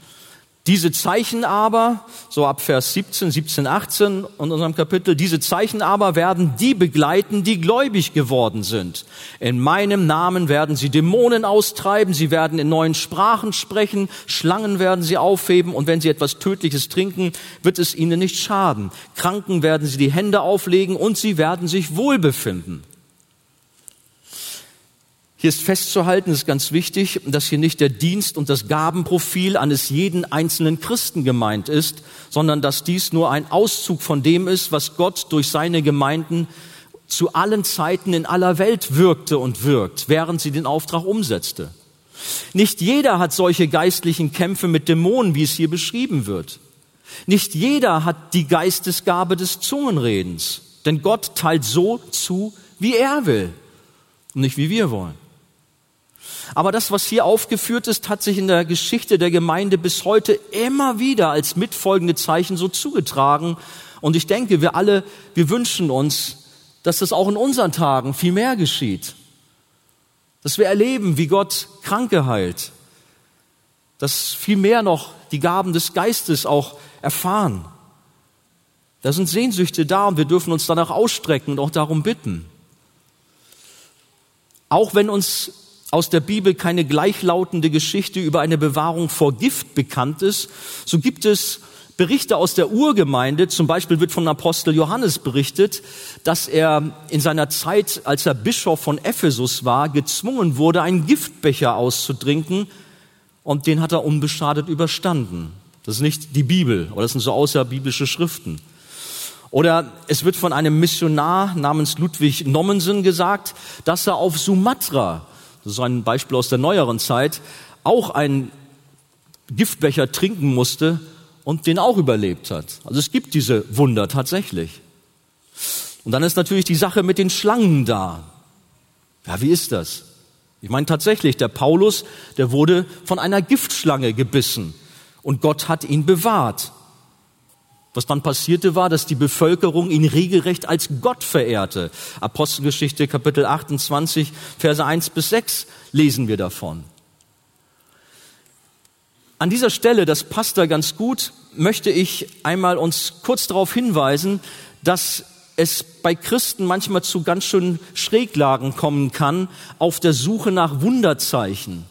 Diese Zeichen aber, so ab Vers 17, 17, 18 in unserem Kapitel, diese Zeichen aber werden die begleiten, die gläubig geworden sind. In meinem Namen werden sie Dämonen austreiben, sie werden in neuen Sprachen sprechen, Schlangen werden sie aufheben und wenn sie etwas Tödliches trinken, wird es ihnen nicht schaden. Kranken werden sie die Hände auflegen und sie werden sich wohlbefinden. Hier ist festzuhalten, es ist ganz wichtig, dass hier nicht der Dienst und das Gabenprofil eines jeden einzelnen Christen gemeint ist, sondern dass dies nur ein Auszug von dem ist, was Gott durch seine Gemeinden zu allen Zeiten in aller Welt wirkte und wirkt, während sie den Auftrag umsetzte. Nicht jeder hat solche geistlichen Kämpfe mit Dämonen, wie es hier beschrieben wird. Nicht jeder hat die Geistesgabe des Zungenredens, denn Gott teilt so zu, wie er will und nicht wie wir wollen. Aber das, was hier aufgeführt ist, hat sich in der Geschichte der Gemeinde bis heute immer wieder als mitfolgende Zeichen so zugetragen. Und ich denke, wir alle, wir wünschen uns, dass das auch in unseren Tagen viel mehr geschieht. Dass wir erleben, wie Gott Kranke heilt. Dass viel mehr noch die Gaben des Geistes auch erfahren. Da sind Sehnsüchte da und wir dürfen uns danach ausstrecken und auch darum bitten. Auch wenn uns aus der Bibel keine gleichlautende Geschichte über eine Bewahrung vor Gift bekannt ist, so gibt es Berichte aus der Urgemeinde, zum Beispiel wird von Apostel Johannes berichtet, dass er in seiner Zeit, als er Bischof von Ephesus war, gezwungen wurde, einen Giftbecher auszutrinken und den hat er unbeschadet überstanden. Das ist nicht die Bibel, aber das sind so außerbiblische Schriften. Oder es wird von einem Missionar namens Ludwig Nommensen gesagt, dass er auf Sumatra das ist ein Beispiel aus der neueren Zeit, auch einen Giftbecher trinken musste und den auch überlebt hat. Also es gibt diese Wunder tatsächlich. Und dann ist natürlich die Sache mit den Schlangen da. Ja, wie ist das? Ich meine tatsächlich, der Paulus, der wurde von einer Giftschlange gebissen und Gott hat ihn bewahrt. Was dann passierte war, dass die Bevölkerung ihn regelrecht als Gott verehrte. Apostelgeschichte Kapitel 28, Verse 1 bis 6 lesen wir davon. An dieser Stelle, das passt da ganz gut, möchte ich einmal uns kurz darauf hinweisen, dass es bei Christen manchmal zu ganz schön Schräglagen kommen kann auf der Suche nach Wunderzeichen.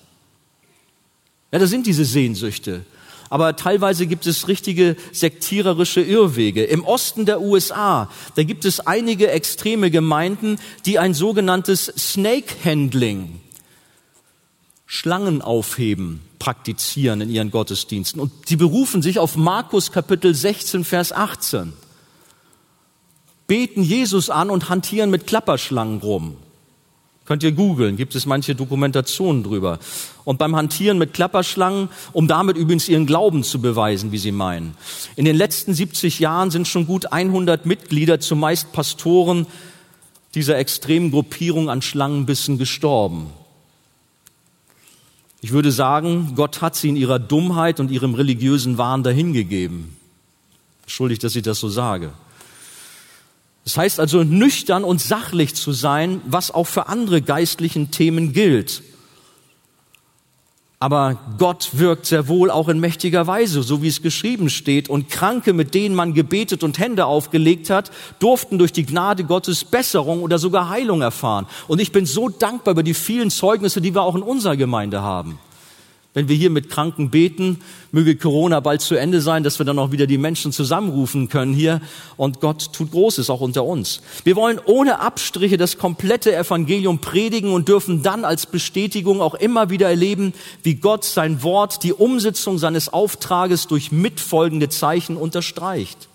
Ja, da sind diese Sehnsüchte aber teilweise gibt es richtige sektiererische Irrwege. Im Osten der USA, da gibt es einige extreme Gemeinden, die ein sogenanntes Snake Handling, Schlangen aufheben, praktizieren in ihren Gottesdiensten. Und sie berufen sich auf Markus Kapitel 16, Vers 18. Beten Jesus an und hantieren mit Klapperschlangen rum. Könnt ihr googeln, gibt es manche Dokumentationen drüber. Und beim Hantieren mit Klapperschlangen, um damit übrigens ihren Glauben zu beweisen, wie sie meinen. In den letzten 70 Jahren sind schon gut 100 Mitglieder, zumeist Pastoren, dieser extremen Gruppierung an Schlangenbissen gestorben. Ich würde sagen, Gott hat sie in ihrer Dummheit und ihrem religiösen Wahn dahingegeben. Entschuldigt, dass ich das so sage. Das heißt also, nüchtern und sachlich zu sein, was auch für andere geistlichen Themen gilt. Aber Gott wirkt sehr wohl auch in mächtiger Weise, so wie es geschrieben steht. Und Kranke, mit denen man gebetet und Hände aufgelegt hat, durften durch die Gnade Gottes Besserung oder sogar Heilung erfahren. Und ich bin so dankbar über die vielen Zeugnisse, die wir auch in unserer Gemeinde haben wenn wir hier mit Kranken beten, möge Corona bald zu Ende sein, dass wir dann auch wieder die Menschen zusammenrufen können hier. Und Gott tut Großes auch unter uns. Wir wollen ohne Abstriche das komplette Evangelium predigen und dürfen dann als Bestätigung auch immer wieder erleben, wie Gott sein Wort, die Umsetzung seines Auftrages durch mitfolgende Zeichen unterstreicht.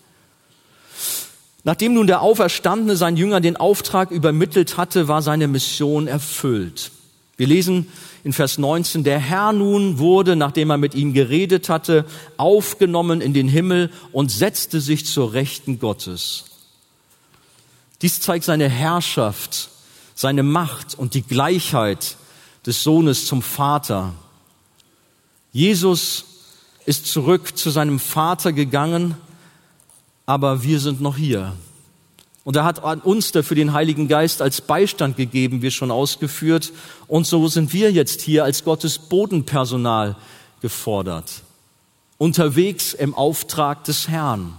Nachdem nun der Auferstandene seinen Jüngern den Auftrag übermittelt hatte, war seine Mission erfüllt. Wir lesen in Vers 19, der Herr nun wurde, nachdem er mit ihm geredet hatte, aufgenommen in den Himmel und setzte sich zur Rechten Gottes. Dies zeigt seine Herrschaft, seine Macht und die Gleichheit des Sohnes zum Vater. Jesus ist zurück zu seinem Vater gegangen, aber wir sind noch hier. Und er hat uns dafür den Heiligen Geist als Beistand gegeben, wie schon ausgeführt. Und so sind wir jetzt hier als Gottes Bodenpersonal gefordert. Unterwegs im Auftrag des Herrn.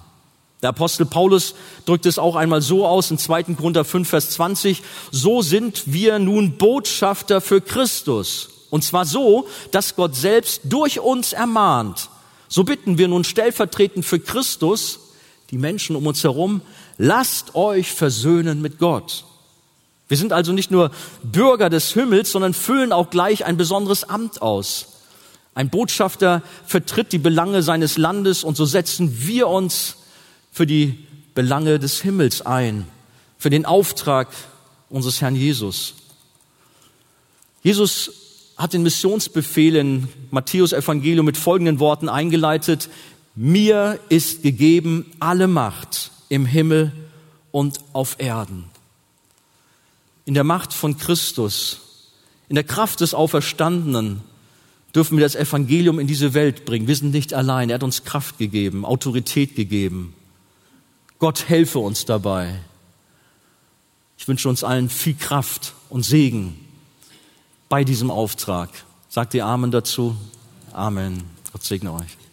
Der Apostel Paulus drückt es auch einmal so aus in 2. Korinther 5, Vers 20. So sind wir nun Botschafter für Christus. Und zwar so, dass Gott selbst durch uns ermahnt. So bitten wir nun stellvertretend für Christus, die Menschen um uns herum, lasst euch versöhnen mit Gott. Wir sind also nicht nur Bürger des Himmels, sondern füllen auch gleich ein besonderes Amt aus. Ein Botschafter vertritt die Belange seines Landes und so setzen wir uns für die Belange des Himmels ein, für den Auftrag unseres Herrn Jesus. Jesus hat den Missionsbefehl in Matthäus Evangelium mit folgenden Worten eingeleitet. Mir ist gegeben alle Macht im Himmel und auf Erden. In der Macht von Christus, in der Kraft des Auferstandenen dürfen wir das Evangelium in diese Welt bringen. Wir sind nicht allein. Er hat uns Kraft gegeben, Autorität gegeben. Gott helfe uns dabei. Ich wünsche uns allen viel Kraft und Segen bei diesem Auftrag. Sagt ihr Amen dazu? Amen. Gott segne euch.